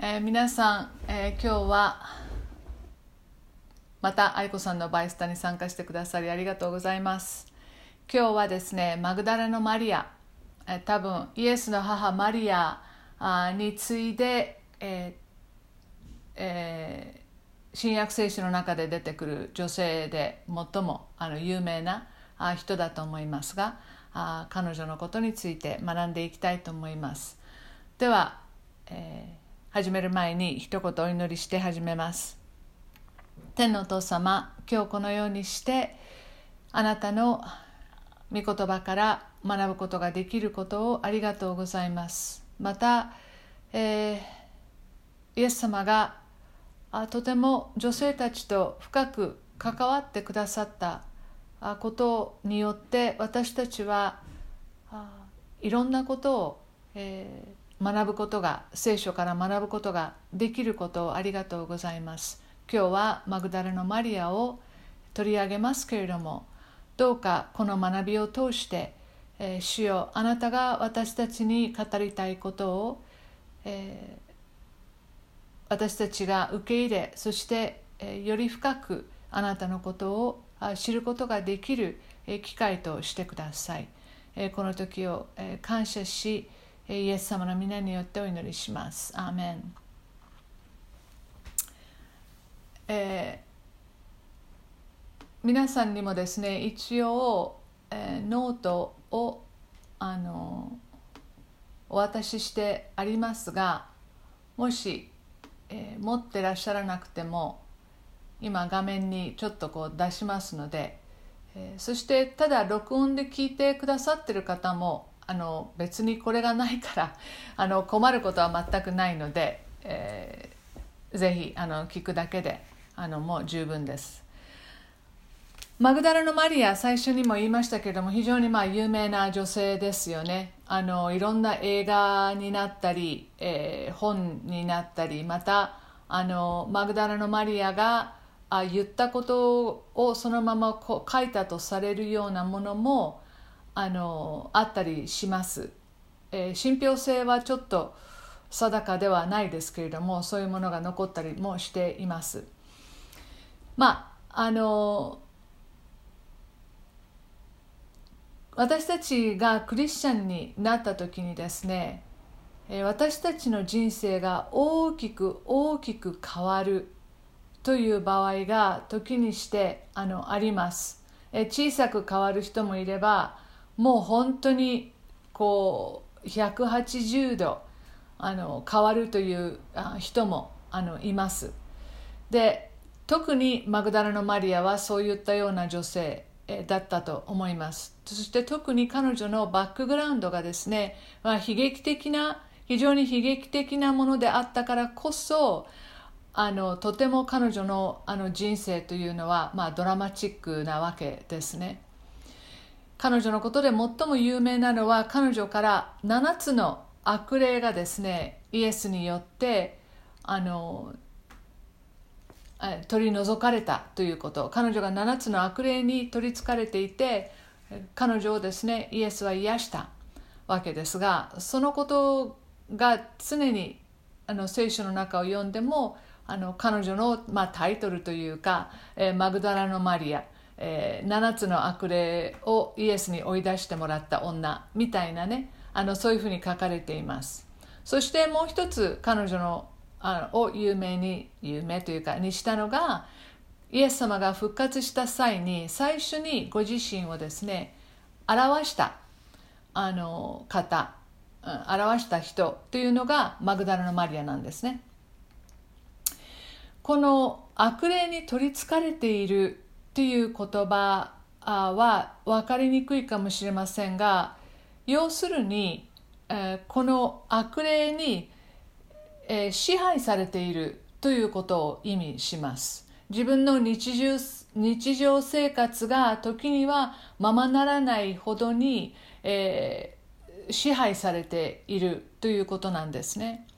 えー、皆さん、えー、今日はまた愛子さんのバイスタに参加してくださりありがとうございます。今日はですねマグダラのマリア、えー、多分イエスの母マリアあに次いで、ええー、新約聖書の中で出てくる女性で最もあの有名な人だと思いますがあ彼女のことについて学んでいきたいと思います。では、えー始める前に一言お祈りして始めます。天のお父様今日このようにしてあなたの御言葉から学ぶことができることをありがとうございます。また、えー、イエス様があとても女性たちと深く関わってくださったことによって私たちはいろんなことを、えー、学ぶことが聖書から学ぶことができることをありがとうございます今日はマグダラのマリアを取り上げますけれどもどうかこの学びを通して、えー、主よあなたが私たちに語りたいことを、えー、私たちが受け入れそして、えー、より深くあなたのことを知ることができる機会としてください。この時を感謝しイエス様の皆によってお祈りします。アーメン。えー、皆さんにもですね一応、えー、ノートをあのお渡ししてありますがもし、えー、持ってらっしゃらなくても今画面にちょっとこう出しますので、えー、そしてただ録音で聞いてくださってる方もあの別にこれがないから あの困ることは全くないので、えー、ぜひあの聞くだけであのもう十分です。マグダラのマリア最初にも言いましたけれども非常にまあ有名な女性ですよねあのいろんな映画になったり、えー、本になったりまたあのマグダラのマリアがあ言ったことをそのままこう書いたとされるようなものもあのあったりします、えー、信憑性はちょっと定かではないですけれどもそういうものが残ったりもしています。まああの私たちがクリスチャンになった時にですね私たちの人生が大きく大きく変わるという場合が時にしてあのあります。小さく変わる人もいればもう本当にこう180度あの変わるという人もあのいます。で特にマグダラのマリアはそういったような女性だったと思います。そして特に彼女のバックグラウンドがですね、まあ、悲劇的な非常に悲劇的なものであったからこそあのとても彼女のあの人生というのは、まあ、ドラマチックなわけですね。彼女のことで最も有名なのは彼女から7つの悪霊がですねイエスによってあの取り除かれたということ。彼女が7つの悪霊に取りつかれていて彼女をですねイエスは癒したわけですがそのことが常にあの聖書の中を読んでもあの彼女の、まあ、タイトルというか、え、マグダラのマリア。えー、7つの悪霊をイエスに追い出してもらった女みたいなね。あのそういうふうに書かれています。そしてもう一つ彼女のあのを有名に有名というかにしたのがイエス様が復活した際に最初にご自身をですね表したあの方、うん、表した人というのがマグダラのマリアなんですね。この悪霊に取りつかれているっていう言葉は分かりにくいかもしれませんが要するに、えこの悪霊に、え支配されているということを意味します。自分の日常日常生活が時にはままならないほどに、えー、支配されているということなんですね。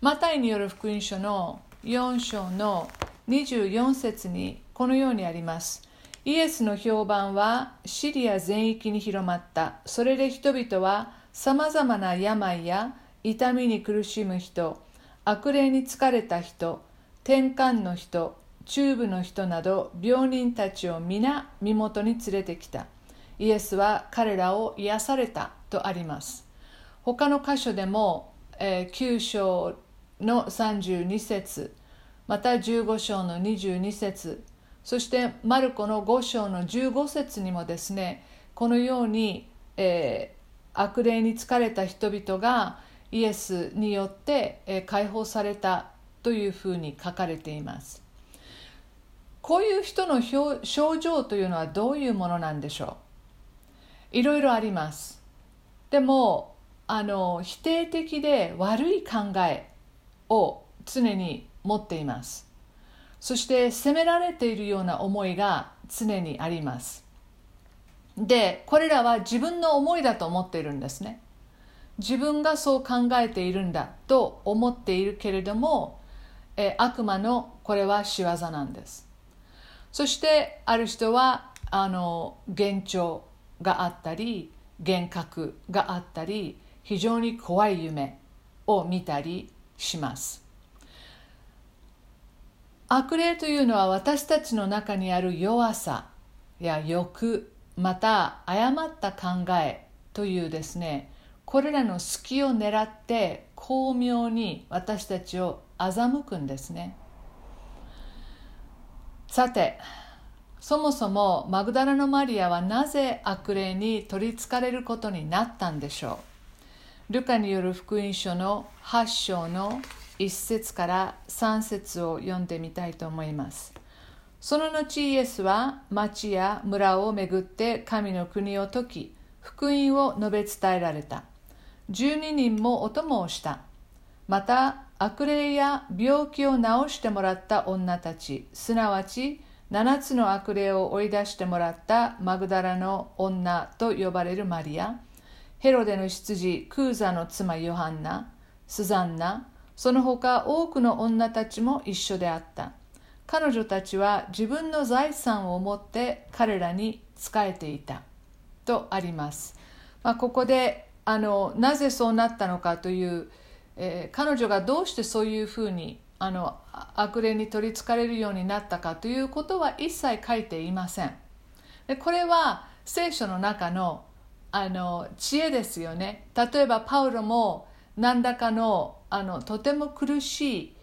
マタイによる福音書の4章の24節にこのようにあります。イエスの評判はシリア全域に広まった。それで人々はさまざまな病や痛みに苦しむ人悪霊に疲れた人転換の人中部の人など病人たちを皆身元に連れてきた。イエスは彼らを癒されたとあります。他の箇所でも、えー、9章の32節また15章の22節そしてマルコの5章の15節にもですねこのように、えー、悪霊に疲れた人々がイエスによって、えー、解放されたというふうに書かれています。こういう人の症状というのはどういうものなんでしょう？いろいろあります。でもあの否定的で悪い考えを常に持っています。そして責められているような思いが常にあります。でこれらは自分の思いだと思っているんですね。自分がそう考えているんだと思っているけれども、え悪魔のこれは仕業なんです。そしてある人はあの幻聴があったり幻覚があったり非常に怖い夢を見たりします。悪霊というのは私たちの中にある弱さや欲また誤った考えというですねこれらの隙を狙って巧妙に私たちを欺くんですね。さてそもそもマグダラのマリアはなぜ悪霊に取りつかれることになったんでしょう。ルカによる福音書の8章の1節から3節を読んでみたいと思います。その後イエスは町や村を巡って神の国を説き、福音を述べ伝えられた。12人もお供をした。また悪霊や病気を治してもらった女たち、すなわち7つの悪霊を追い出してもらったマグダラの女と呼ばれるマリア、ヘロデの執事クーザの妻ヨハンナ、スザンナ、その他多くの女たちも一緒であった。彼女たちは自分の財産を持って彼らに仕えていた。とあります、まあ、ここであのなぜそうなったのかという、えー、彼女がどうしてそういうふうにあの悪霊に取りつかれるようになったかということは一切書いていません。でこれは聖書の中のあの知恵ですよね。例えばパウロも何らかのあのとても苦しい、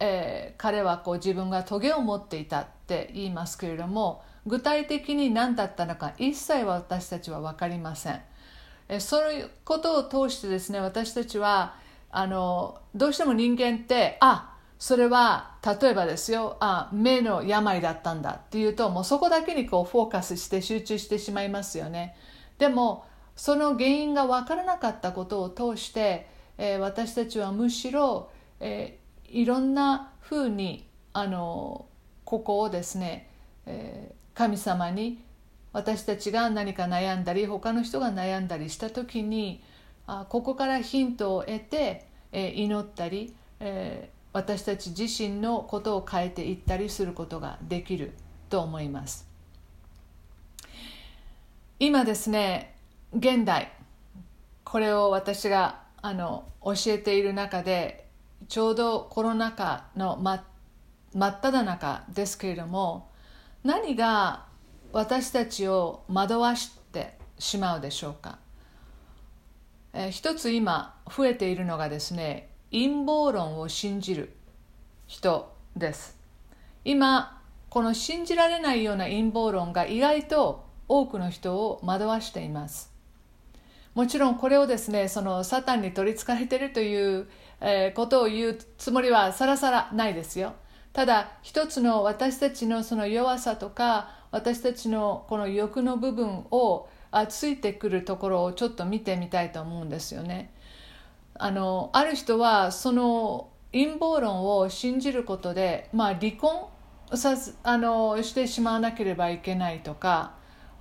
えー、彼はこう自分が棘を持っていたって言いますけれども具体的に何だったのか一切私たちは分かりません。えそういうことを通してですね私たちはあのどうしても人間ってあそれは例えばですよあ目の病だったんだっていうともうそこだけにこうフォーカスして集中してしまいますよねでもその原因が分からなかったことを通してえー、私たちはむしろ、えー、いろんなふうにあのここをですね、えー、神様に私たちが何か悩んだり他の人が悩んだりした時にあここからヒントを得て、え、祈ったり、え、私たち自身のことを変えていったりすることができると思います。今ですね現代これを私があの教えている中でちょうどコロナ禍の真真っ只中ですけれども何が私たちを惑わしてしまうでしょうか、え一つ今増えているのがですね陰謀論を信じる人です。今この信じられないような陰謀論が意外と多くの人を惑わしています。もちろんこれをですねそのサタンに取りつかれてるという、えー、ことを言うつもりはさらさらないですよ。ただ一つの私たちのその弱さとか私たちのこの欲の部分をあついてくるところをちょっと見てみたいと思うんですよね。あのある人はその陰謀論を信じることで、まあ、離婚さあのしてしまわなければいけないとか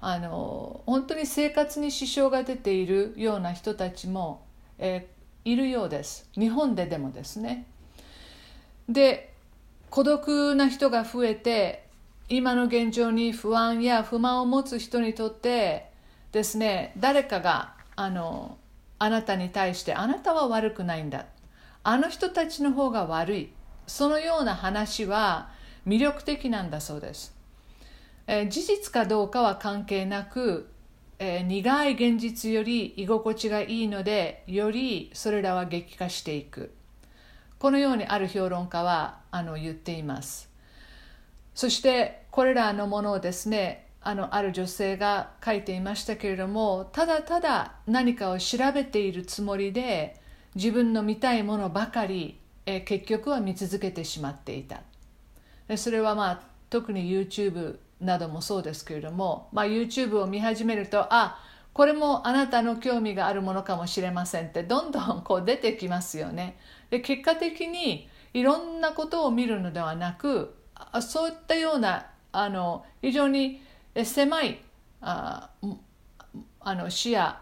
あの本当に生活に支障が出ているような人たちも、えー、いるようです。日本ででもですね。で孤独な人が増えて今の現状に不安や不満を持つ人にとってですね誰かがあのあなたに対してあなたは悪くないんだ。あの人たちの方が悪い。そのような話は魅力的なんだそうです、えー、事実かどうかは関係なく、えー、苦い現実より居心地がいいのでよりそれらは激化していく。このようにある評論家はあの言っています。そしてこれらのものをですねあのある女性が書いていましたけれどもただただ何かを調べているつもりで自分の見たいものばかり、え結局は見続けてしまっていた。それはまあ特に YouTube などもそうですけれども、まあ、YouTube を見始めるとあこれもあなたの興味があるものかもしれませんってどんどんこう出てきますよね。で結果的にいろんなことを見るのではなくそういったようなあの非常に狭いああの視野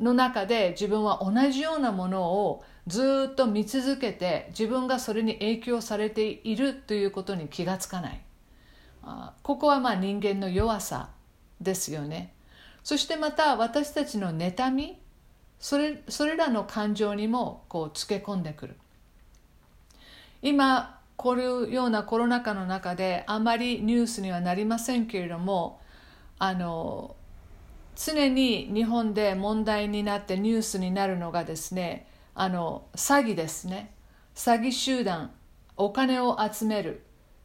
の中で自分は同じようなものをずっと見続けて自分がそれに影響されているということに気がつかない。ここはまあ人間の弱さですよね。そしてまた私たちの妬みそれそれらの感情にもこうつけ込んでくる。今こういうようなコロナ禍の中であまりニュースにはなりませんけれどもあの常に日本で問題になってニュースになるのがですねあの詐欺ですね。詐欺集団お金を集める、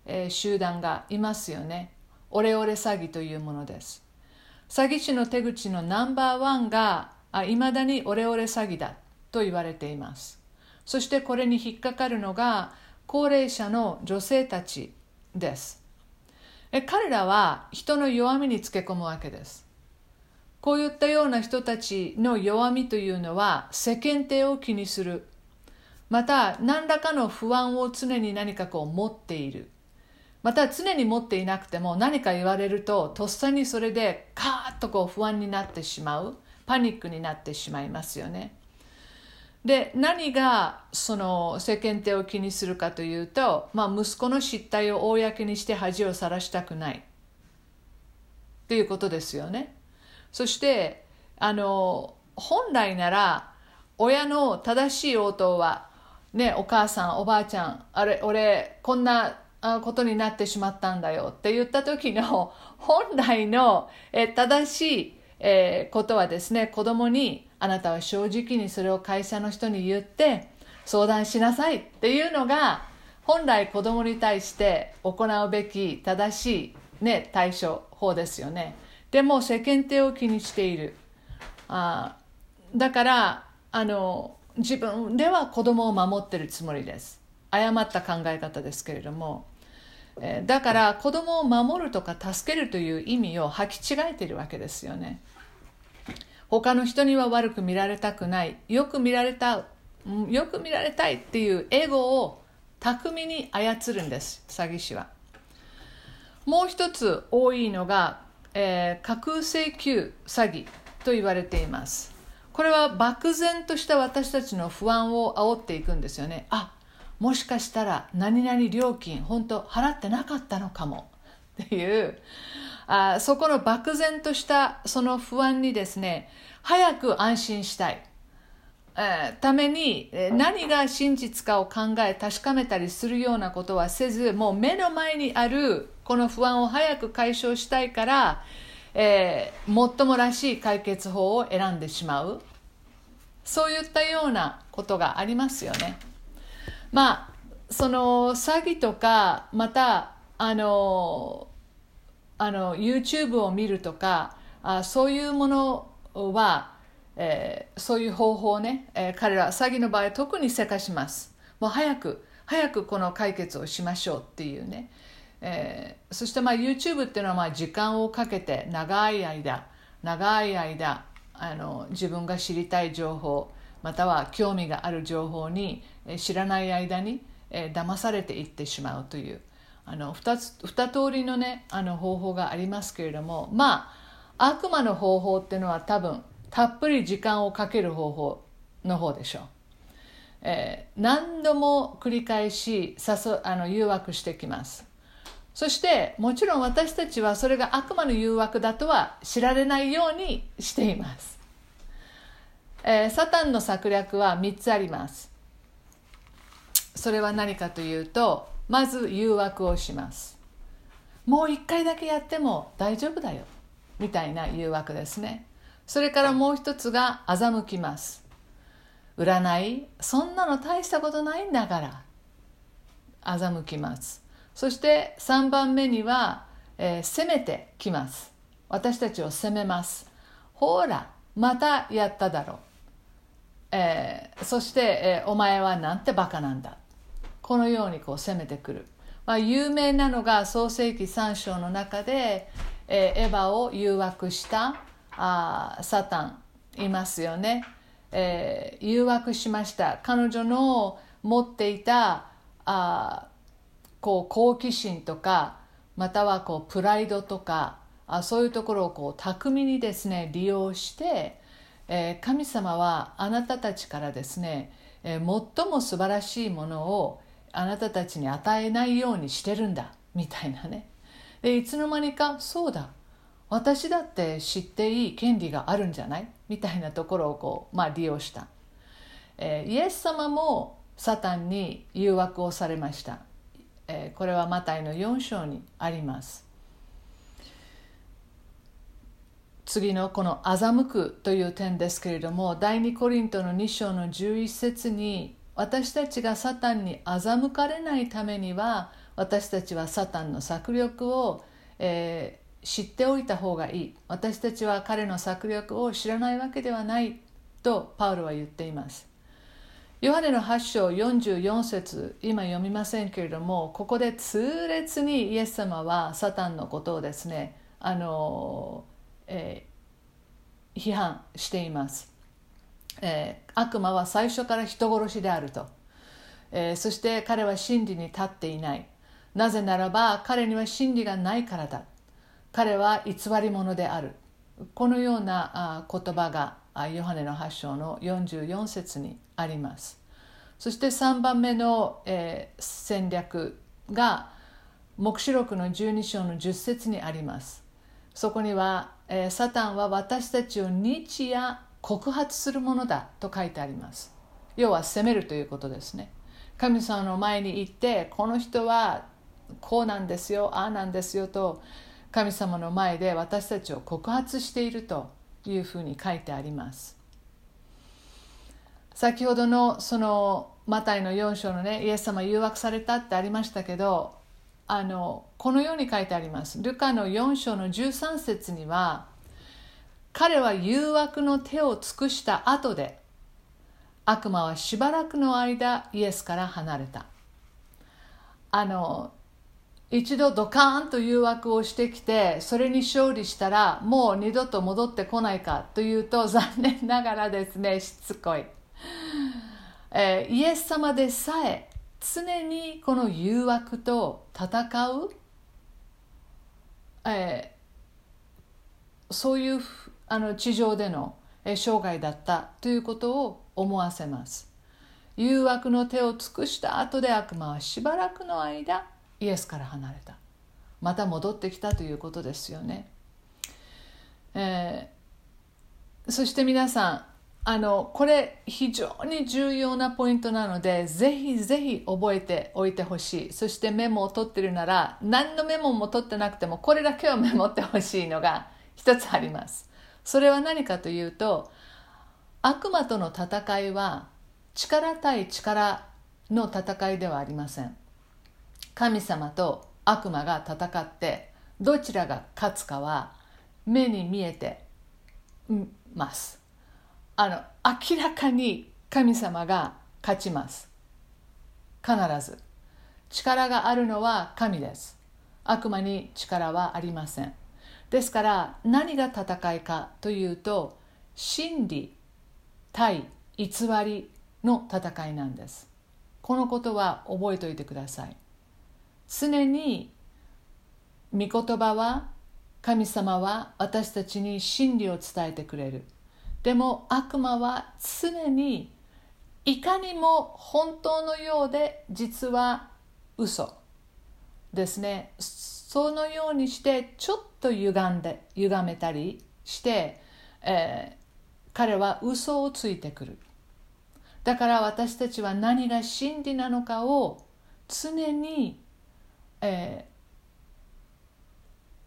え、集団がいますよね。オレオレ詐欺というものです。詐欺師の手口のナンバーワンがいまだにオレオレ詐欺だと言われています。そしてこれに引っかかるのが高齢者の女性たちです。彼らは人の弱みにつけ込むわけです。こういったような人たちの弱みというのは世間体を気にする。また何らかの不安を常に何かこう持っている。また常に持っていなくても何か言われるととっさにそれでカーッとこう不安になってしまうパニックになってしまいますよねで何がその世間体を気にするかというと、まあ、息子の失態を公にして恥をさらしたくないっていうことですよね。そしてあの本来なら親の正しい応答は、ね、お母さんおばあちゃんあれ俺こんなことになってしまったんだよって言った時の 本来の正しいことはですね子供にあなたは正直にそれを会社の人に言って相談しなさいっていうのが本来子供に対して行うべき正しい、ね、対処法ですよね。でも世間体を気にしている。あだからあの自分では子供を守ってるつもりです。誤った考え方ですけれども。だから子供を守るとか助けるという意味を履き違えているわけですよね。他の人には悪く見られたくない。よく見られたよく見られたいっていうエゴを巧みに操るんです詐欺師は。もう一つ多いのが、えー、架空請求詐欺と言われています。これは漠然とした私たちの不安を煽っていくんですよね。あもしかしたら何々料金本当払ってなかったのかも。っていうあそこの漠然としたその不安にですね早く安心したい、えー、ために何が真実かを考え確かめたりするようなことはせずもう目の前にあるこの不安を早く解消したいから、えー、もっともらしい解決法を選んでしまう。そういったようなことがありますよね。まあその詐欺とかまたあのあの YouTube を見るとかあそういうものは、えー、そういう方法ね、えー、彼ら詐欺の場合特にせかします。もう早く早くこの解決をしましょうっていうね、えー、そしてまあ YouTube っていうのはまあ時間をかけて長い間長い間あの自分が知りたい情報または興味がある情報に、え、知らない間に、え、騙されていってしまうという。あの 2, つ2通りのねあの方法がありますけれどもまあ悪魔の方法っていうのは多分たっぷり時間をかける方法の方でしょう、えー、何度も繰り返し誘あの誘惑してきます。そしてもちろん私たちはそれが悪魔の誘惑だとは知られないようにしています、えー、サタンの策略は3つあります。それは何かというとまず誘惑をします。もう一回だけやっても大丈夫だよ。みたいな誘惑ですね。それからもう一つが欺きます。占いそんなの大したことないんだから。欺きます。そして3番目には、えー、攻めてきます。私たちを責めます。ほらまたやっただろう、えー、そして、えー、お前はなんてバカなんだ。このようにこう攻めてくる、まあ、有名なのが創世紀3章の中で、えー、エヴァを誘惑したあサタン。いますよね、えー、誘惑しました。彼女の持っていたあこう好奇心とかまたはこうプライドとかあそういうところをこう巧みにですね利用して、え、神様はあなたたちからですね、え、最も素晴らしいものをあなたたちに与えないようにしてるんだみたいなね。でいつの間にかそうだ私だって知っていい権利があるんじゃない？みたいなところをこう、まあ、利用した、えー、イエス様もサタンに誘惑をされました、えー、これはマタイの4章にあります。次のこの欺くという点ですけれども第2コリントの2章の11節に私たちがサタンに欺かれないためには私たちはサタンの策略を、えー、知っておいた方がいい。私たちは彼の策略を知らないわけではないとパウロは言っています。ヨハネの8章44節今読みませんけれどもここで痛烈にイエス様はサタンのことをですねあの、えー、批判しています。えー、悪魔は最初から人殺しであると、えー、そして彼は真理に立っていない。なぜならば彼には真理がないからだ。彼は偽り者である。このような言葉がヨハネの8章の44節にあります。そして3番目の、えー、戦略が黙示録の12章の10節にあります。そこには、え、サタンは私たちを日夜告発するものだと書いてあります。要は責めるということですね。神様の前に行ってこの人はこうなんですよああなんですよと神様の前で私たちを告発しているというふうに書いてあります。先ほどのそのマタイの4章のねイエス様誘惑されたってありましたけどあのこのように書いてあります。ルカの4章の13節には彼は誘惑の手を尽くした後で悪魔はしばらくの間イエスから離れた。あの一度ドカーンと誘惑をしてきてそれに勝利したらもう二度と戻ってこないかというと残念ながらですねしつこい、えー、イエス様でさえ常にこの誘惑と戦う、えー、そういうあの地上での生涯だったということを思わせます。誘惑の手を尽くした後で悪魔はしばらくの間イエスから離れた。また戻ってきたということですよね、えー、そして皆さんあのこれ非常に重要なポイントなのでぜひぜひ覚えておいてほしい。そしてメモを取ってるなら何のメモも取ってなくてもこれだけをメモってほしいのが一つあります。それは何かというと悪魔との戦いは力対力の戦いではありません。神様と悪魔が戦ってどちらが勝つかは目に見えてます。あの明らかに神様が勝ちます。必ず。力があるのは神です。悪魔に力はありません。ですから何が戦いかというと真理対偽りの戦いなんです。このことは覚えておいてください。常に御言葉は神様は私たちに真理を伝えてくれる。でも悪魔は常にいかにも本当のようで実は嘘。ですね。そのようにしてちょっと歪んで歪めたりして、えー、彼は嘘をついてくる。だから私たちは何が真理なのかを常に、え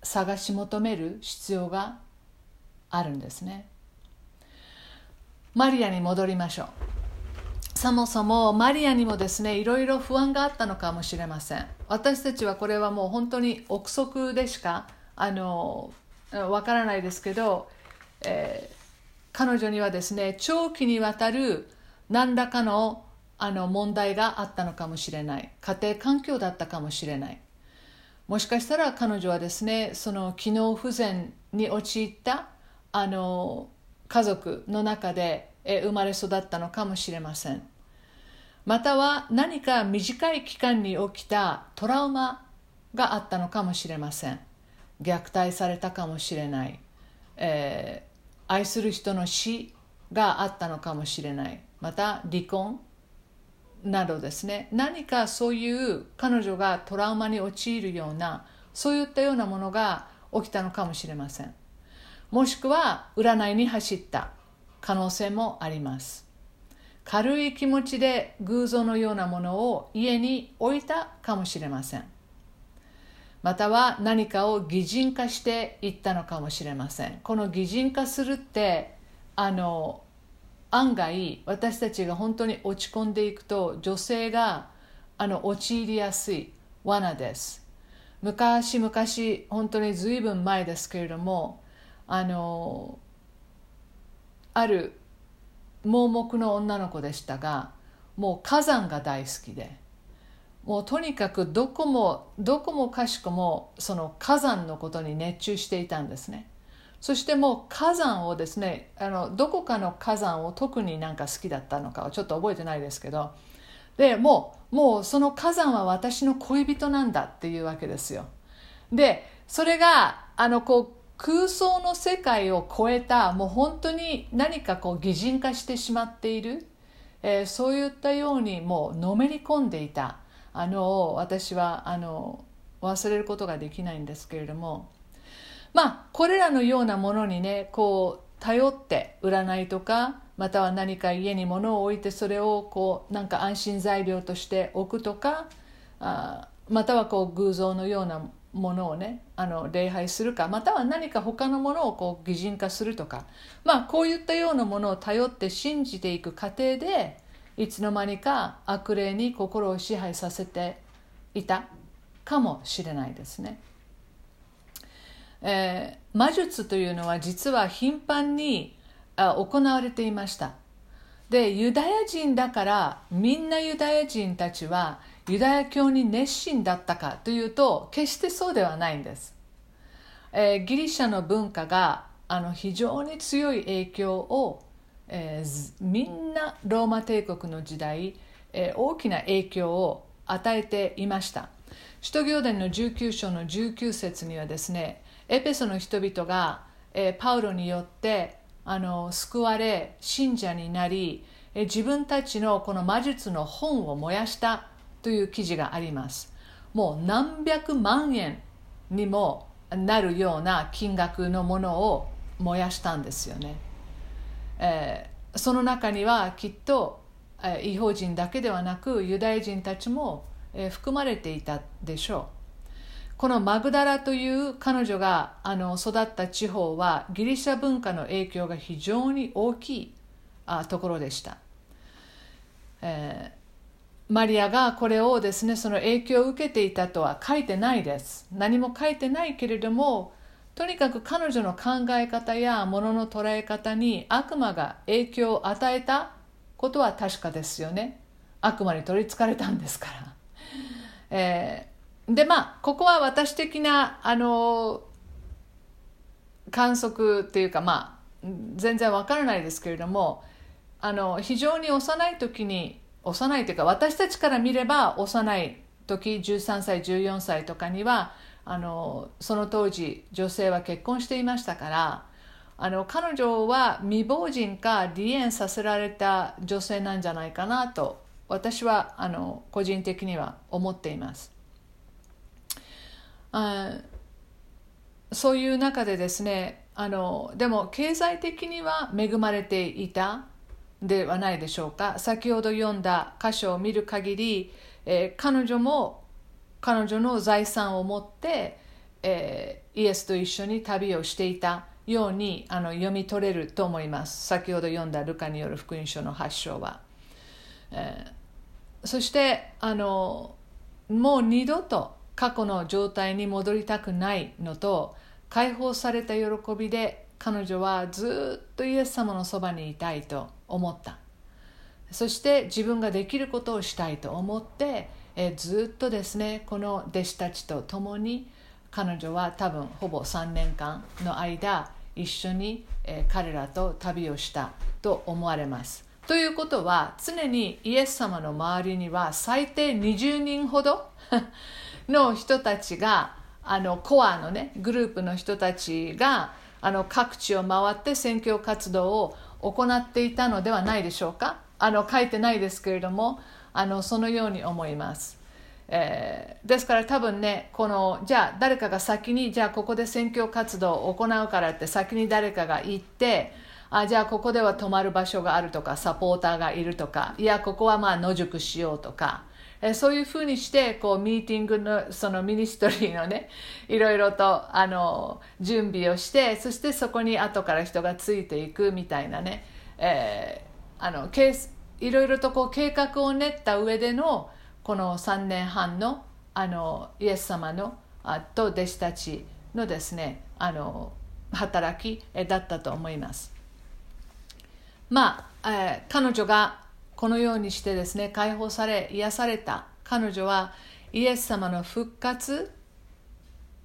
ー、探し求める必要があるんですね。マリアに戻りましょう。そもそもマリアにもですねいろいろ不安があったのかもしれません。私たちはこれはもう本当に憶測でしかあのわからないですけど、えー、彼女にはですね長期にわたる何らかのあの問題があったのかもしれない。家庭環境だったかもしれない。もしかしたら彼女はですねその機能不全に陥ったあの家族の中で生まれ育ったのかもしれません。または何か短い期間に起きたトラウマがあったのかもしれません。虐待されたかもしれない、えー、愛する人の死があったのかもしれない。また離婚などですね。何かそういう彼女がトラウマに陥るようなそういったようなものが起きたのかもしれません。もしくは占いに走った。可能性もあります。軽い気持ちで偶像のようなものを家に置いたかもしれません。または何かを擬人化していったのかもしれません。この擬人化するってあの案外私たちが本当に落ち込んでいくと女性があの陥りやすい罠です。昔々本当に随分前ですけれどもあのある盲目の女の子でしたがもう火山が大好きでもうとにかくどこもどこもかしこもその火山のことに熱中していたんですね。そしてもう火山をですねあのどこかの火山を特になんか好きだったのかはちょっと覚えてないですけどでもうもうその火山は私の恋人なんだっていうわけですよ。でそれがあのこう空想の世界を超えたもう本当に何かこう擬人化してしまっている、えー、そういったようにもうのめり込んでいた。あの私はあの忘れることができないんですけれども。まあこれらのようなものにねこう頼って占いとかまたは何か家に物を置いてそれをこうなんか安心材料として置くとかあまたはこう偶像のようなものをねあの礼拝するかまたは何か他のものをこう擬人化するとかまあこういったようなものを頼って信じていく過程でいつの間にか悪霊に心を支配させていたかもしれないですね。えー、魔術というのは実は頻繁にあ行われていましたでユダヤ人だからみんなユダヤ人たちはユダヤ教に熱心だったかというと決してそうではないんです、えー、ギリシャの文化があの非常に強い影響を、えー、みんなローマ帝国の時代、えー、大きな影響を与えていました。使徒行伝の19章の19節にはですねエペソの人々が、えー、パウロによってあの救われ信者になり、えー、自分たちのこの魔術の本を燃やしたという記事があります。もう何百万円にもなるような金額のものを燃やしたんですよね、えー、その中にはきっと、えー、違法人だけではなくユダヤ人たちも、えー、含まれていたでしょう。このマグダラという彼女があの育った地方はギリシャ文化の影響が非常に大きいあところでした、えー、マリアがこれをですねその影響を受けていたとは書いてないです。何も書いてないけれどもとにかく彼女の考え方やものの捉え方に悪魔が影響を与えたことは確かですよね。悪魔に取りつかれたんですから、えーでまあここは私的なあの観測っていうかまあ全然わからないですけれどもあの非常に幼い時に幼いというか私たちから見れば幼い時13歳14歳とかにはあのその当時女性は結婚していましたからあの彼女は未亡人か離縁させられた女性なんじゃないかなと私はあの個人的には思っています。あそういう中でですねあのでも経済的には恵まれていたではないでしょうか。先ほど読んだ箇所を見る限り、えー、彼女も彼女の財産を持って、えー、イエスと一緒に旅をしていたようにあの読み取れると思います。先ほど読んだルカによる福音書の発祥は、えー、そしてあのもう二度と過去の状態に戻りたくないのと解放された喜びで彼女はずっとイエス様のそばにいたいと。思った。そして自分ができることをしたいと思って、えずっとですねこの弟子たちと共に彼女は多分ほぼ3年間の間一緒に、え彼らと旅をしたと思われます。ということは常にイエス様の周りには最低20人ほど の人たちがあのコアのねグループの人たちがあの各地を回って宣教活動を行っていたのではないでしょうか？あの書いてないですけれどもあのそのように思います、えー、ですから多分ねこのじゃあ誰かが先にじゃあここで選挙活動を行うからって先に誰かが行ってあじゃあここでは泊まる場所があるとかサポーターがいるとかいやここはまあ野宿しようとかえそういうふうにしてこうミーティングのそのミニストリーのね いろいろとあの準備をしてそしてそこに後から人がついていくみたいなね、えー、あのいろいろとこう計画を練った上でのこの3年半のあのイエス様のあと弟子たちのですねあの働きだったと思います。まあ、えー、彼女がこのようにしてですね解放され癒された彼女はイエス様の復活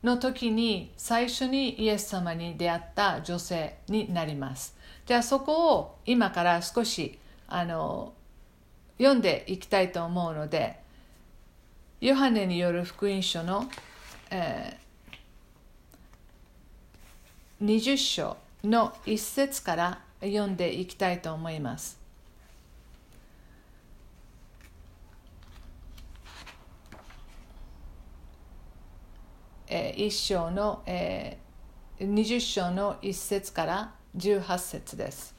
の時に最初にイエス様に出会った女性になります。じゃあそこを今から少しあの読んでいきたいと思うのでヨハネによる福音書の、えー、20章の一節から読んでいきたいと思います。え、1章の、え、20章の1節から18節です。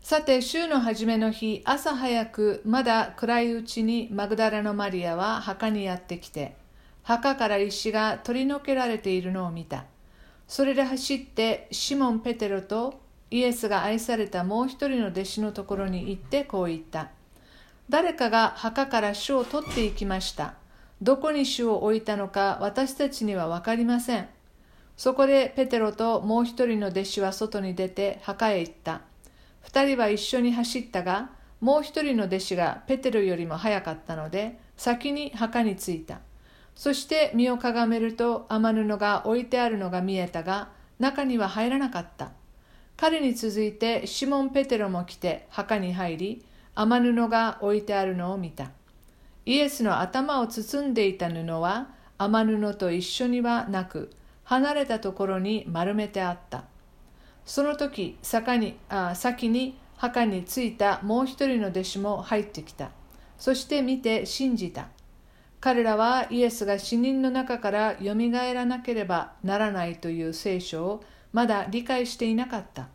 さて週の初めの日朝早くまだ暗いうちにマグダラのマリアは墓にやってきて墓から石が取り除けられているのを見た。それで走ってシモン・ペテロとイエスが愛されたもう一人の弟子のところに行ってこう言った。誰かが墓から書を取っていきました。どこに主を置いたのか私たちには分かりません。そこでペテロともう一人の弟子は外に出て墓へ行った。二人は一緒に走ったが、もう一人の弟子がペテロよりも早かったので、先に墓に着いた。そして身をかがめると雨布が置いてあるのが見えたが、中には入らなかった。彼に続いてシモン・ペテロも来て墓に入り、雨布が置いてあるのを見た。イエスの頭を包んでいた布は雨布と一緒にはなく離れたところに丸めてあった。その時坂にあ先に墓に着いたもう一人の弟子も入ってきた。そして見て信じた。彼らはイエスが死人の中からよみがえらなければならないという聖書をまだ理解していなかった。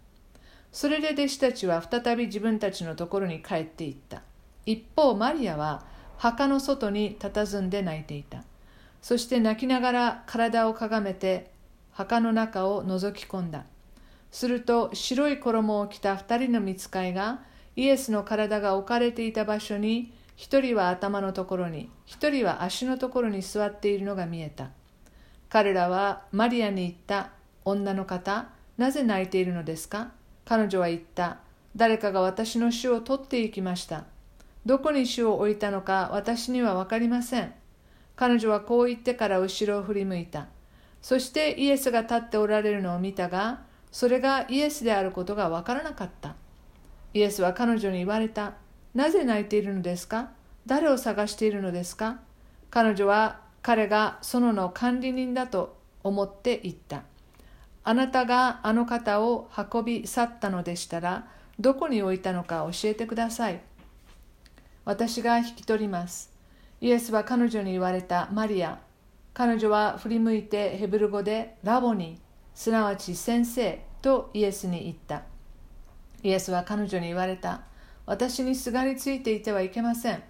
それで弟子たちは再び自分たちのところに帰っていった。一方マリアは墓の外に佇んで泣いていた。そして泣きながら体をかがめて墓の中を覗き込んだ。すると白い衣を着た二人の見つかいがイエスの体が置かれていた場所に一人は頭のところに一人は足のところに座っているのが見えた。彼らはマリアに言った。女の方なぜ泣いているのですか？彼女は言った。誰かが私の死を取っていきました。どこに主を置いたのか私には分かりません。彼女はこう言ってから後ろを振り向いた。そしてイエスが立っておられるのを見たが、それがイエスであることが分からなかった。イエスは彼女に言われた。なぜ泣いているのですか？誰を探しているのですか？彼女は彼が園の管理人だと思って言った。あなたがあの方を運び去ったのでしたら、どこに置いたのか教えてください。私が引き取ります。イエスは彼女に言われたマリア。彼女は振り向いてヘブル語でラボニ、すなわち先生とイエスに言った。イエスは彼女に言われた。私にすがりついていてはいけません。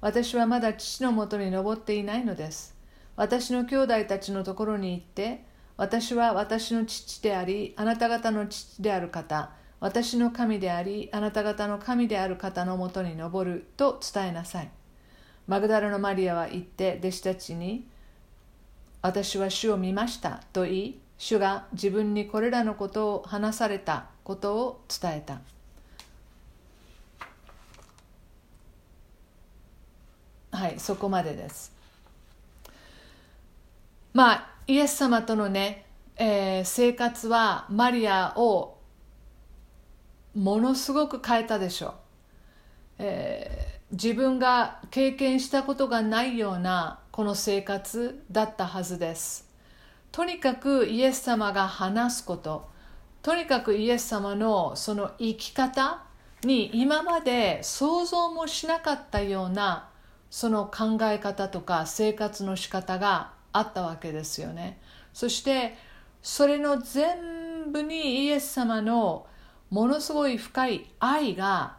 私はまだ父のもとに登っていないのです。私の兄弟たちのところに行って、私は私の父であり、あなた方の父である方、私の神であり、あなた方の神である方のもとに登ると伝えなさい。マグダラのマリアは言って弟子たちに、私は主を見ましたと言い、主が自分にこれらのことを話されたことを伝えた。はい、そこまでです。まあ、イエス様とのね、えー、生活はマリアをものすごく変えたでしょう。えー、自分が経験したことがないようなこの生活だったはずです。とにかくイエス様が話すこと、とにかくイエス様のその生き方に今まで想像もしなかったようなその考え方とか生活の仕方があったわけですよね。そしてそれの全部にイエス様のものすごい深い愛が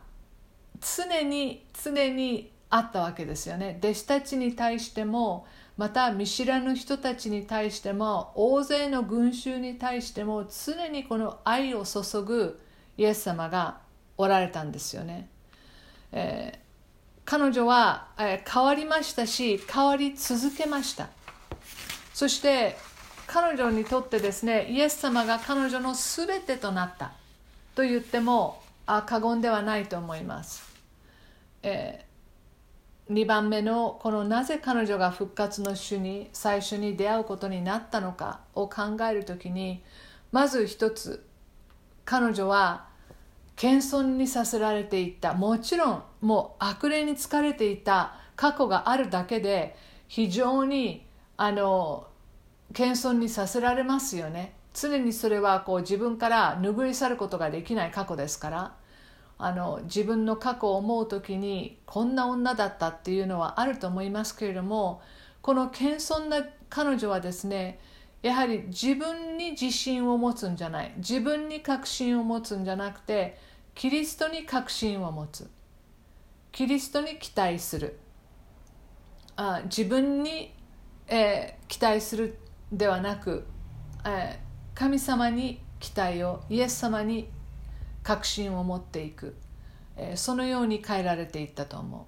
常に常にあったわけですよね。弟子たちに対してもまた見知らぬ人たちに対しても大勢の群衆に対しても常にこの愛を注ぐイエス様がおられたんですよね。えー、彼女は、えー、変わりましたし変わり続けました。そして彼女にとってですねイエス様が彼女の全てとなったと言ってもあ過言ではないと思います。えー2番目のこのなぜ彼女が復活の主に最初に出会うことになったのかを考える時にまず一つ彼女は謙遜にさせられていった。もちろんもう悪霊に疲れていた。過去があるだけで非常にあの謙遜にさせられますよね。常にそれはこう自分から拭い去ることができない過去ですからあの自分の過去を思う時にこんな女だったっていうのはあると思いますけれどもこの謙遜な彼女はですねやはり自分に自信を持つんじゃない自分に確信を持つんじゃなくてキリストに確信を持つキリストに期待するあ自分に、えー、期待するではなく、えー、神様に期待をイエス様に確信を持っていく、そのように変えられていったと思う。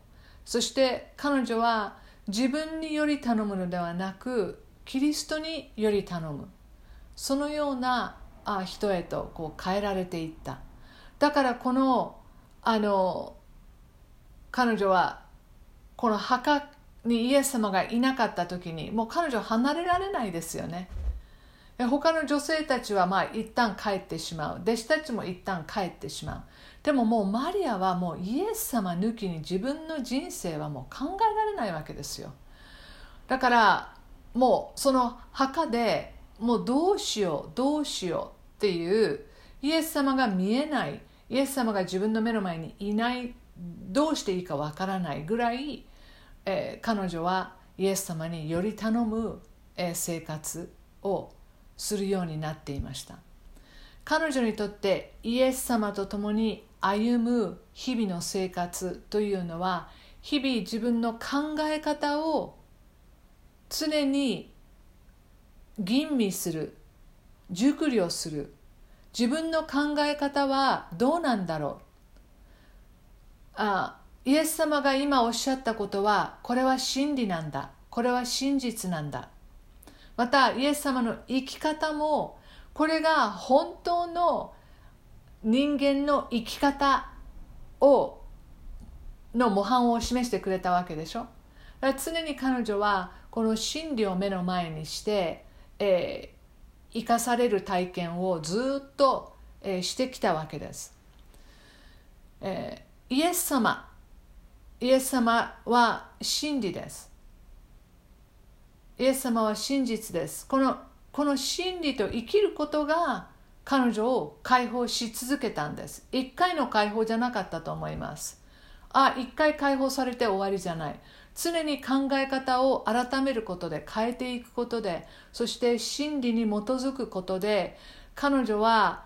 そして彼女は自分により頼むのではなくキリストにより頼む。そのような人へとこう変えられていった。だからこのあの彼女はこの墓にイエス様がいなかった時にもう彼女離れられないですよね。他の女性たちはまあ一旦帰ってしまう。弟子たちも一旦帰ってしまう。でももうマリアはもうイエス様抜きに自分の人生はもう考えられないわけですよ。だからもうその墓でもうどうしようどうしようっていうイエス様が見えない。イエス様が自分の目の前にいないどうしていいかわからないぐらい、えー、彼女はイエス様により頼む、えー、生活をするようになっていました。彼女にとってイエス様と共に歩む日々の生活というのは日々自分の考え方を常に吟味する熟慮する。自分の考え方はどうなんだろう。あイエス様が今おっしゃったことはこれは真理なんだ。これは真実なんだ。またイエス様の生き方もこれが本当の人間の生き方をの模範を示してくれたわけでしょ。だから常に彼女はこの真理を目の前にして、えー、生かされる体験をずっと、えー、してきたわけです、えー、イエス様イエス様は真理です。イエス様は真実です。このこの真理と生きることが彼女を解放し続けたんです。一回の解放じゃなかったと思います。あ一回解放されて終わりじゃない。常に考え方を改めることで変えていくことでそして真理に基づくことで彼女は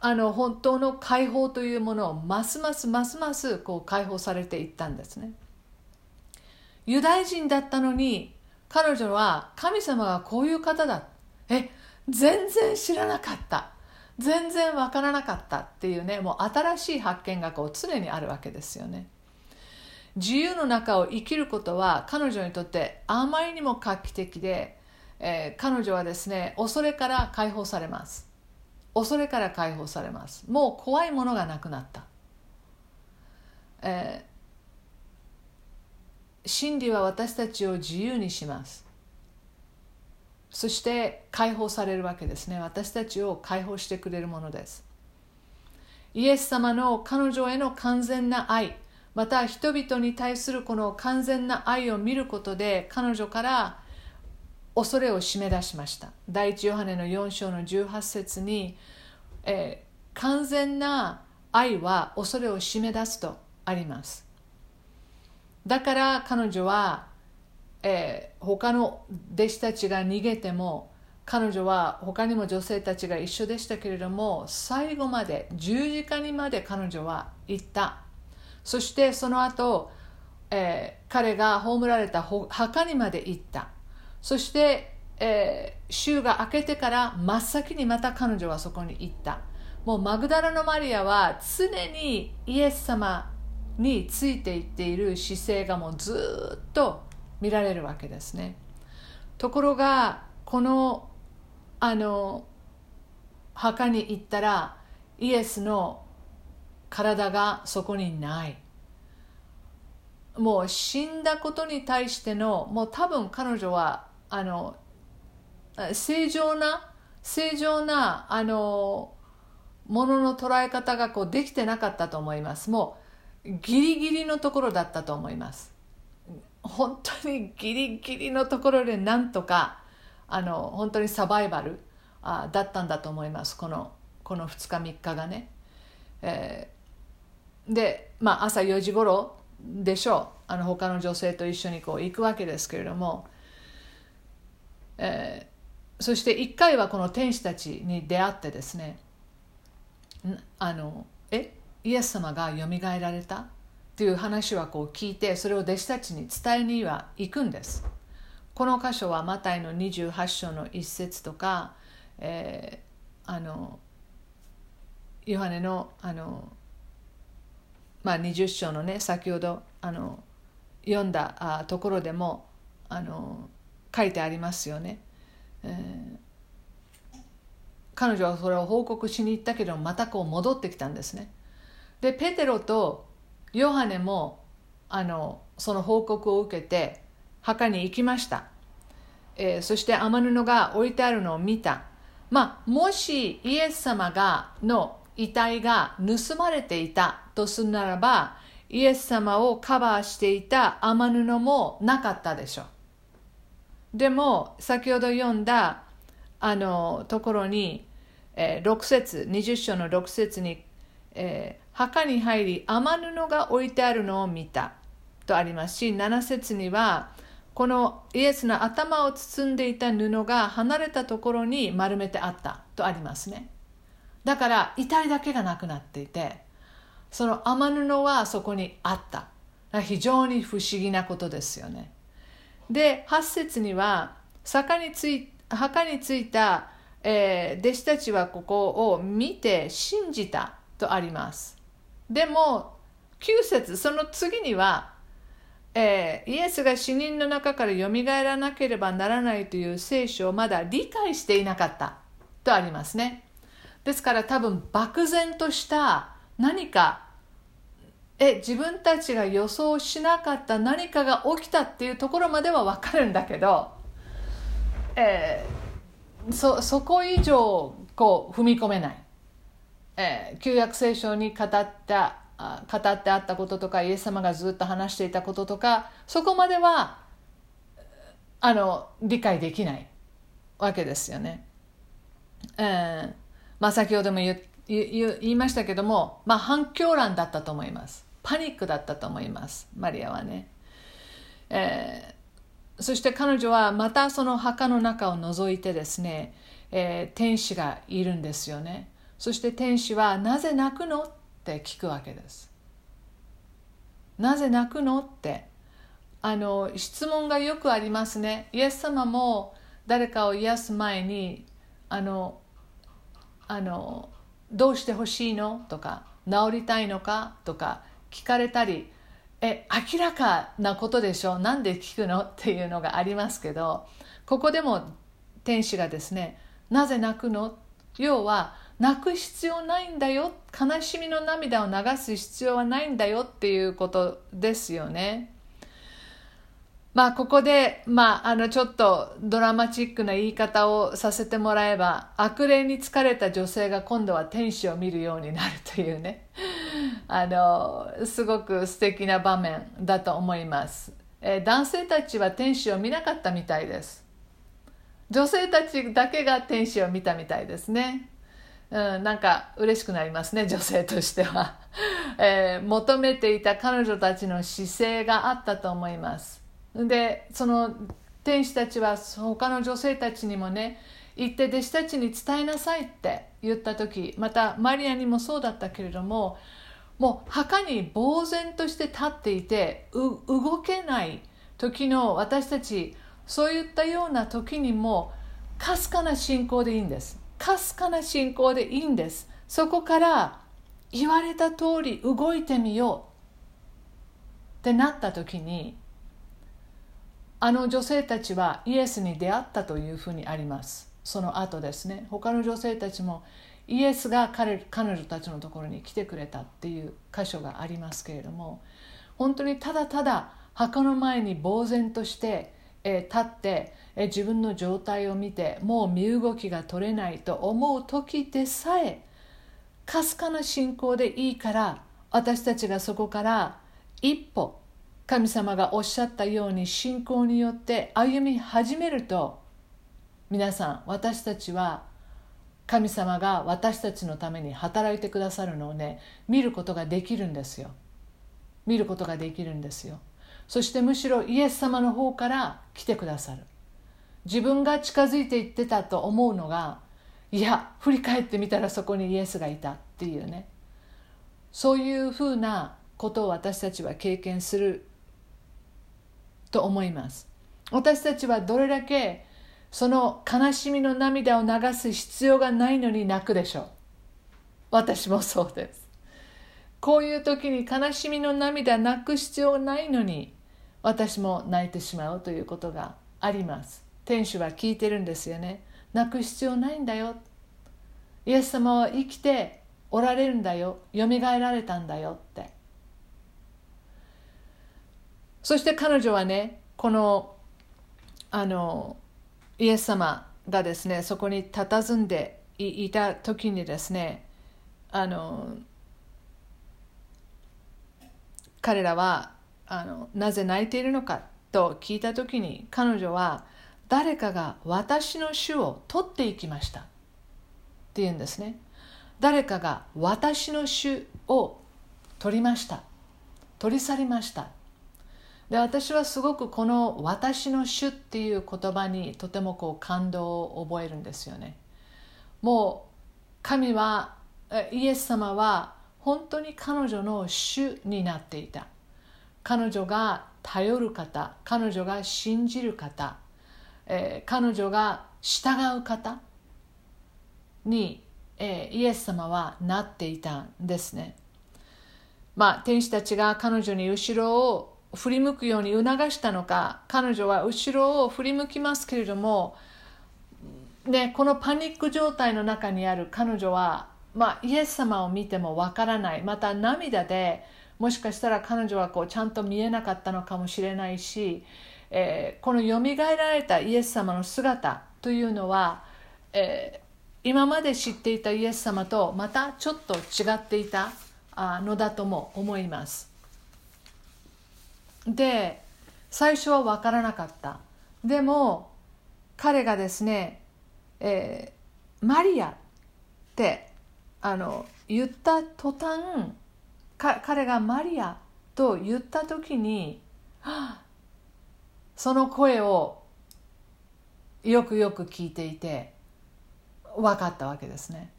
あの本当の解放というものをますますますますこう解放されていったんですね。ユダヤ人だったのに彼女は神様がこういう方だ。え全然知らなかった。全然わからなかった。っていうねもう新しい発見がこう常にあるわけですよね。自由の中を生きることは彼女にとってあまりにも画期的で、えー、彼女はですね恐れから解放されます。恐れから解放されます。もう怖いものがなくなった、えー、真理は私たちを自由にします。そして解放されるわけですね。私たちを解放してくれるものです。イエス様の彼女への完全な愛また人々に対するこの完全な愛を見ることで彼女から恐れを締め出しました。第一ヨハネの4章の18節に、えー、完全な愛は恐れを締め出すとあります。だから彼女は、えー、他の弟子たちが逃げても彼女は他にも女性たちが一緒でしたけれども最後まで十字架にまで彼女は行った。そしてその後、えー、彼が葬られた墓にまで行った。そして、えー、週が明けてから真っ先にまた彼女はそこに行った。もうマグダラのマリアは常にイエス様についていっている姿勢がもうずっと見られるわけですね。ところがこのあの墓に行ったらイエスの体がそこにない。もう死んだことに対してのもう多分彼女はあの正常な正常なあのものの捉え方がこうできてなかったと思います。もうギリギリのところだったと思います。本当にギリギリのところでなんとかあの本当にサバイバルあだったんだと思います。このこの2日3日がね、えで、まあ、朝4時頃でしょう。あの他の女性と一緒にこう行くわけですけれども、えー、そして1回はこの天使たちに出会ってですね。あのえ？イエス様がよみがえられた？っていう話はこう聞いてそれを弟子たちに伝えには行くんです。この箇所はマタイの28章の一節とか、えー、あのヨハネのあのまあ、20章のね先ほどあの読んだあところでもあの書いてありますよね、えー、彼女はそれを報告しに行ったけどまたこう戻ってきたんですね。でペテロとヨハネもあのその報告を受けて墓に行きました、えー、そして天布が置いてあるのを見た。まあもしイエス様がの遺体が盗まれていたとするならばイエス様をカバーしていた天布もなかったでしょう。でも先ほど読んだあのところに、えー、6節20章の6節に、えー、墓に入り天布が置いてあるのを見た。とありますし7節にはこのイエスの頭を包んでいた布が離れたところに丸めてあった。とありますね。だから遺体だけがなくなっていてその天布はそこにあった。非常に不思議なことですよね。で8節には墓につい墓についた、えー、弟子たちはここを見て信じた。とあります。でも9節その次には、えー、イエスが死人の中からよみがえらなければならないという聖書をまだ理解していなかったとありますね。ですから多分漠然とした何かえ自分たちが予想しなかった何かが起きたっていうところまでは分かるんだけど、えー、そそこ以上こう踏み込めない、えー、旧約聖書に語った語ってあったこととかイエス様がずっと話していたこととかそこまではあの理解できないわけですよね。えーまあ、先ほども言言いましたけども、まあ、反響欄だったと思います。パニックだったと思います。マリアはね、えー、そして彼女はまたその墓の中を覗いてですね、えー、天使がいるんですよね。そして天使は「なぜ泣くの?」って聞くわけです。なぜ泣くのって。あの質問がよくありますね。イエス様も誰かを癒す前にあのあのどうしてほしいのとか治りたいのかとか聞かれたりえ明らかなことでしょなんで聞くのっていうのがありますけどここでも天使がですねなぜ泣くの？要は泣く必要ないんだよ。悲しみの涙を流す必要はないんだよっていうことですよね。まあここで、まあ、あのちょっとドラマチックな言い方をさせてもらえば悪霊に疲れた女性が今度は天使を見るようになるというね。あのすごく素敵な場面だと思います、えー、男性たちは天使を見なかったみたいです。女性たちだけが天使を見たみたいですね。うん、なんか嬉しくなりますね 女性としては、えー、求めていた彼女たちの姿勢があったと思います。でその天使たちは他の女性たちにもね行って弟子たちに伝えなさいって言った時またマリアにもそうだったけれどももう墓に呆然として立っていて動けない時の私たちそういったような時にもかすかな信仰でいいんです。かすかな信仰でいいんです。そこから言われた通り動いてみようってなった時にあの女性たちはイエスに出会ったというふうにあります。その後ですね。他の女性たちもイエスが彼彼女たちのところに来てくれたっていう箇所がありますけれども本当にただただ墓の前に呆然として、えー、立って、え、自分の状態を見てもう身動きが取れないと思う時でさえかすかな信仰でいいから私たちがそこから一歩神様がおっしゃったように信仰によって歩み始めると皆さん私たちは神様が私たちのために働いてくださるのをね見ることができるんですよ。見ることができるんですよ。そしてむしろイエス様の方から来てくださる。自分が近づいていってたと思うのがいや振り返ってみたらそこにイエスがいたっていうね。そういうふうなことを私たちは経験すると思います。私たちはどれだけその悲しみの涙を流す必要がないのに泣くでしょう。私もそうです。こういう時に悲しみの涙泣く必要ないのに私も泣いてしまうということがあります。天使は聞いてるんですよね。泣く必要ないんだよ。イエス様は生きておられるんだよ。よみがえられたんだよって。そして彼女はねこのあのイエス様がですねそこに佇んでいた時にですねあの彼らはあのなぜ泣いているのかと聞いた時に彼女は誰かが私の主を取っていきましたっていうんですね誰かが私の主を取りました取り去りましたで私はすごくこの「私の主」っていう言葉にとてもこう感動を覚えるんですよね。もう神はイエス様は本当に彼女の主になっていた。彼女が頼る方彼女が信じる方、えー、彼女が従う方に、えー、イエス様はなっていたんですね。まあ天使たちが彼女に後ろを振り向くように促したのか彼女は後ろを振り向きますけれども、ね、このパニック状態の中にある彼女は、まあ、イエス様を見てもわからないまた涙でもしかしたら彼女はこうちゃんと見えなかったのかもしれないし、えー、このよみがえられたイエス様の姿というのは、えー、今まで知っていたイエス様とまたちょっと違っていたのだとも思います。で最初は分からなかったでも彼がですね、えー、マリアってあの言った途端彼がマリアと言った時にはあその声をよくよく聞いていて分かったわけですね。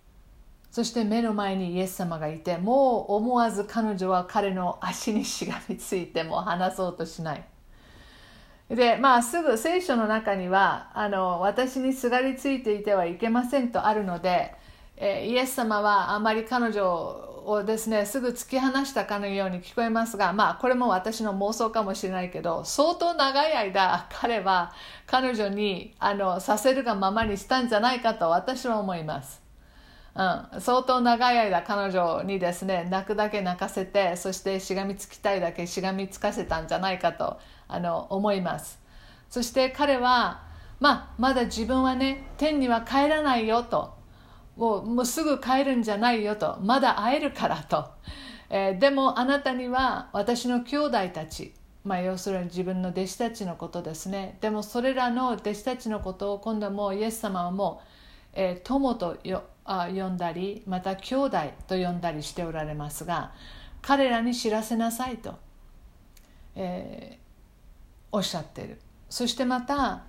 そして目の前にイエス様がいてもう思わず彼女は彼の足にしがみついても離そうとしない。でまあすぐ聖書の中にはあの私にすがりついていてはいけませんとあるので、え、イエス様はあまり彼女をですねすぐ突き放したかのように聞こえますがまあこれも私の妄想かもしれないけど相当長い間彼は彼女にあのさせるがままにしたんじゃないかと私は思います。うん、相当長い間彼女にですね泣くだけ泣かせてそしてしがみつきたいだけしがみつかせたんじゃないかとあの思いますそして彼は、まあ、まだ自分はね天には帰らないよともうもうすぐ帰るんじゃないよと。まだ会えるからと、えー、でもあなたには私の兄弟たち。まあ、要するに自分の弟子たちのことですね。でもそれらの弟子たちのことを今度もうイエス様はもう、えー、友とよあ呼んだりまた兄弟と呼んだりしておられますが彼らに知らせなさいと、えー、おっしゃってる。そしてまた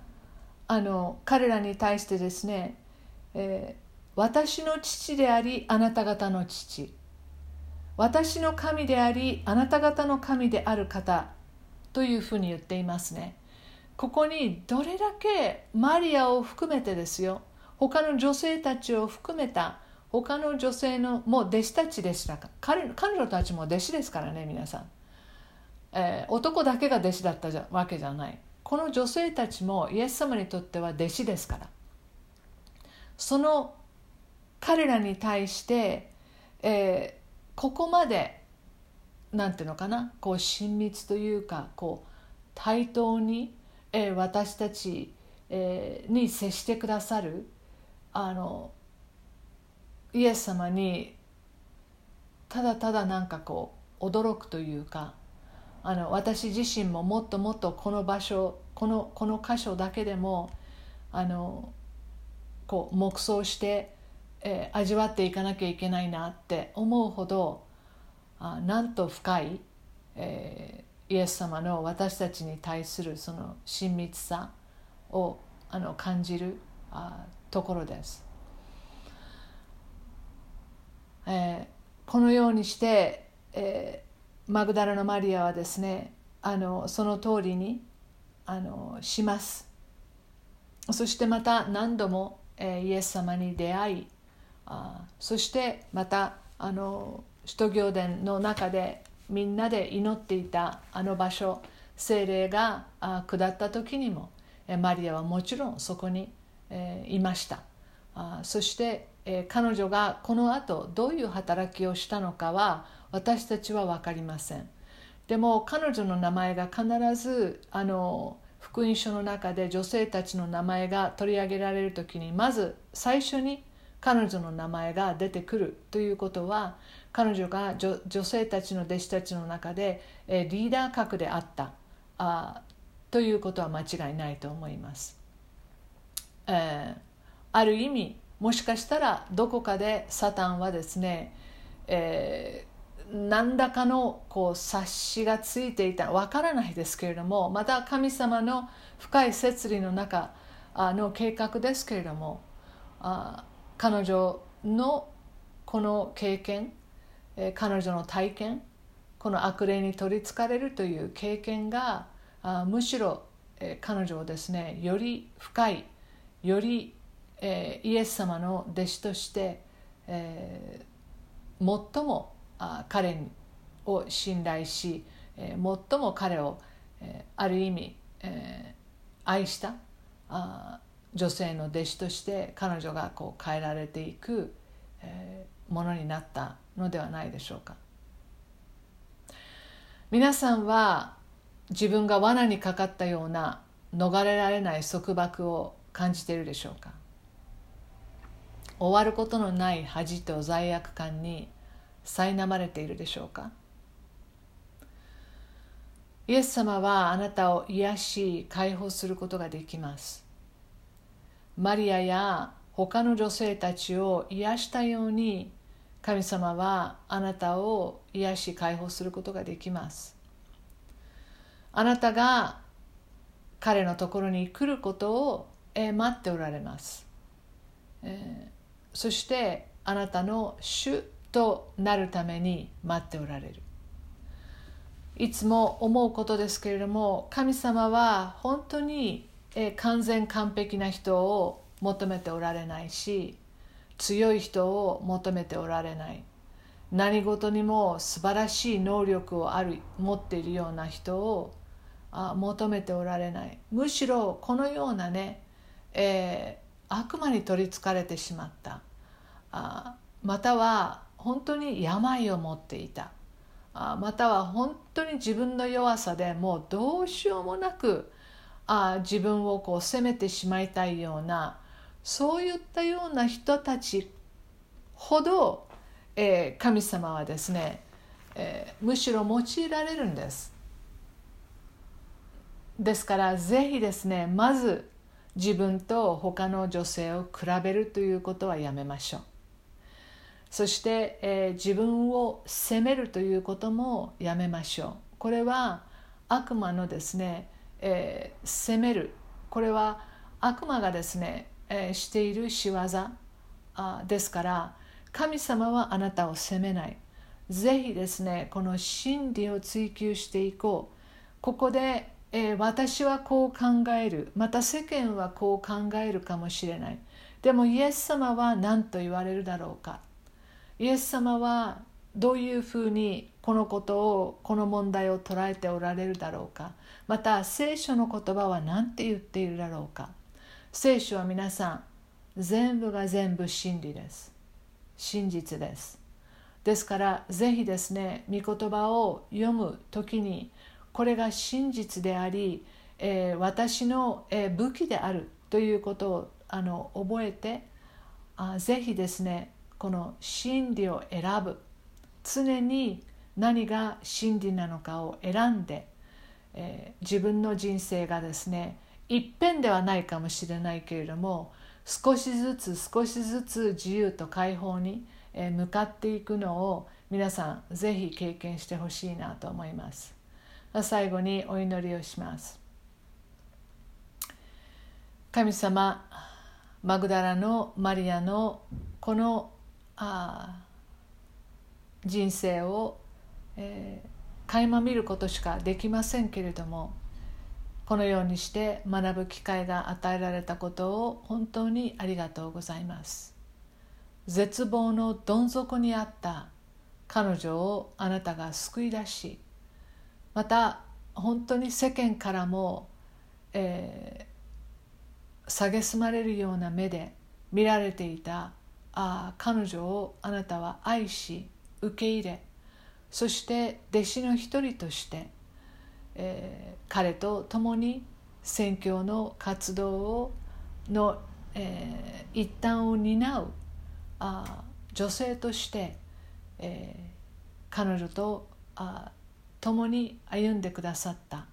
あの彼らに対してですね、えー、私の父でありあなた方の父。私の神でありあなた方の神である方。というふうに言っていますね。ここにどれだけマリアを含めてですよ。他の女性たちを含めた他の女性のもう弟子たちでしたか。彼彼女たちも弟子ですからね皆さん、えー、男だけが弟子だったわけじゃない。この女性たちもイエス様にとっては弟子ですから。その彼らに対して、えー、ここまでなんていうのかなこう親密というかこう対等に、えー、私たち、えー、に接してくださるあのイエス様にただただなんかこう驚くというかあの私自身ももっともっとこの場所このこの箇所だけでもあのこう黙想して、えー、味わっていかなきゃいけないなって思うほどあなんと深い、えー、イエス様の私たちに対するその親密さをあの感じるあところです。えー、このようにして、えー、マグダラのマリアはですねあのその通りにあのしますそしてまた何度も、えー、イエス様に出会いあそしてまたあの使徒行伝の中でみんなで祈っていたあの場所精霊が下った時にもマリアはもちろんそこにえ、いました。あそして、え、彼女がこの後どういう働きをしたのかは私たちは分かりません。でも彼女の名前が必ずあの福音書の中で女性たちの名前が取り上げられる時にまず最初に彼女の名前が出てくるということは彼女が女性たちの弟子たちの中で、えー、リーダー格であったあということは間違いないと思います。えー、ある意味もしかしたらどこかでサタンはですね、えー、何らかのこう察しがついていたわからないですけれどもまた神様の深い摂理の中の計画ですけれどもあ彼女のこの経験、彼女の体験この悪霊に取りつかれるという経験がむしろ、彼女をですねより深いより、イエス様の弟子として、最も彼を信頼し、最も彼を、ある意味、愛した女性の弟子として彼女がこう変えられていく、えー、ものになったのではないでしょうか。皆さんは自分が罠にかかったような逃れられない束縛を感じているでしょうか。終わることのない恥と罪悪感に苛まれているでしょうか。イエス様はあなたを癒し解放することができます。マリアや他の女性たちを癒したように神様はあなたを癒し解放することができます。あなたが彼のところに来ることを、待っておられます、え、そしてあなたの主となるために待っておられる。いつも思うことですけれども神様は本当にえ完全完璧な人を求めておられないし強い人を求めておられない。何事にも素晴らしい能力をある持っているような人をあ求めておられない。むしろこのようなね、えー、悪魔に取りつかれてしまった。あまたは本当に病を持っていた。あまたは本当に自分の弱さでもうどうしようもなくあ自分をこう責めてしまいたいようなそういったような人たちほど、えー、神様はですね、えー、むしろ用いられるんです。ですからぜひですねまず自分と他の女性を比べるということはやめましょう。そして、えー、自分を責めるということもやめましょう。これは悪魔のですね、えー、責める。これは悪魔がですね、えー、している仕業あですから神様はあなたを責めない。ぜひですねこの真理を追求していこう。ここで、えー、私はこう考える。また世間はこう考えるかもしれない。でもイエス様は何と言われるだろうか。イエス様はどういうふうにこのことをこの問題を捉えておられるだろうか。また聖書の言葉は何て言っているだろうか？聖書は皆さん全部が全部真理です。真実です。ですからぜひですね御言葉を読む時にこれが真実であり、えー、私の、えー、武器であるということをあの覚えてあぜひですねこの真理を選ぶ。常に何が真理なのかを選んで、えー、自分の人生がですね一変ではないかもしれないけれども少しずつ少しずつ自由と解放に向かっていくのを皆さんぜひ経験してほしいなと思います。最後にお祈りをします。神様マグダラのマリアのこのあ人生を、えー、垣間見ることしかできませんけれどもこのようにして学ぶ機会が与えられたことを本当にありがとうございます。絶望のどん底にあった彼女をあなたが救い出しまた本当に世間からも、えー、蔑まれるような目で見られていたあ彼女をあなたは愛し受け入れそして弟子の一人として、えー、彼と共に宣教の活動をの、えー、一端を担うあ女性として、えー、彼女とあ共に歩んでくださった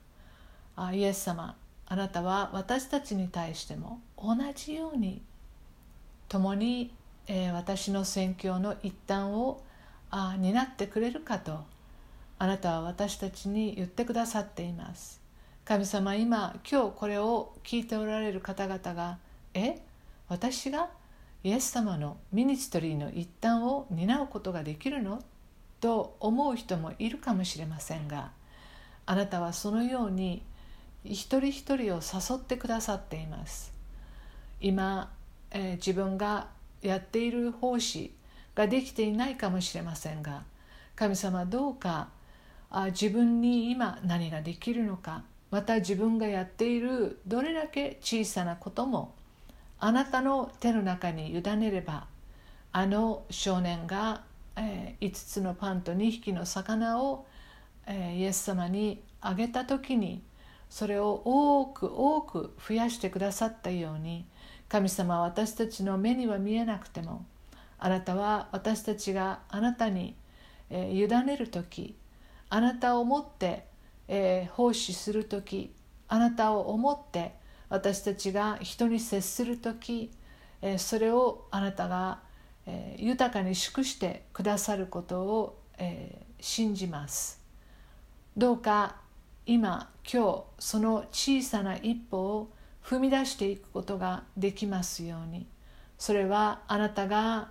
あイエス様あなたは私たちに対しても同じように共にえー、私の宣教の一端をあ担ってくれるかと。あなたは私たちに言ってくださっています。神様今今日これを聞いておられる方々がえ私がイエス様のミニストリーの一端を担うことができるの？と思う人もいるかもしれませんがあなたはそのように一人一人を誘ってくださっています。今、えー、自分がやっている奉仕ができていないかもしれませんが神様どうかあ自分に今何ができるのかまた自分がやっているどれだけ小さなこともあなたの手の中に委ねればあの少年が、え、5つのパンと2匹の魚を、え、イエス様にあげた時にそれを多く多く増やしてくださったように神様は私たちの目には見えなくてもあなたは私たちがあなたに、えー、委ねる時あなたを思って、えー、奉仕する時あなたを思って私たちが人に接する時、えー、それをあなたが、えー、豊かに祝してくださることを、えー、信じます。どうか今今日その小さな一歩を踏み出していくことができますように。それはあなたが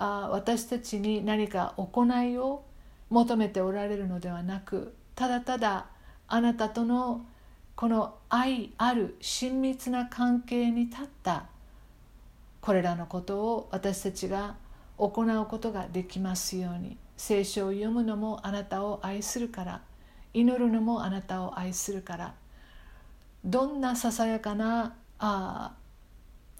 あ私たちに何か行いを求めておられるのではなくただただあなたとのこの愛ある親密な関係に立ったこれらのことを私たちが行うことができますように聖書を読むのもあなたを愛するから祈るのもあなたを愛するからどんなささやかなあ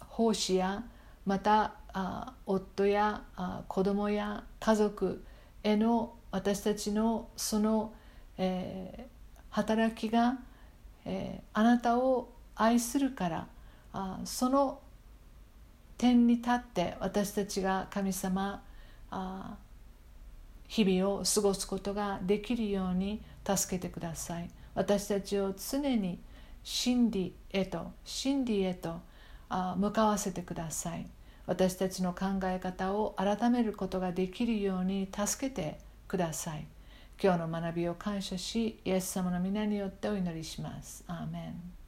奉仕やまたあ夫やあ子供や家族への私たちのその、えー、働きが、えー、あなたを愛するからあその点に立って私たちが神様あ日々を過ごすことができるように助けてください。私たちを常に真理へと真理へとあ向かわせてください。私たちの考え方を改めることができるように助けてください。今日の学びを感謝しイエス様の皆によってお祈りします。アーメン。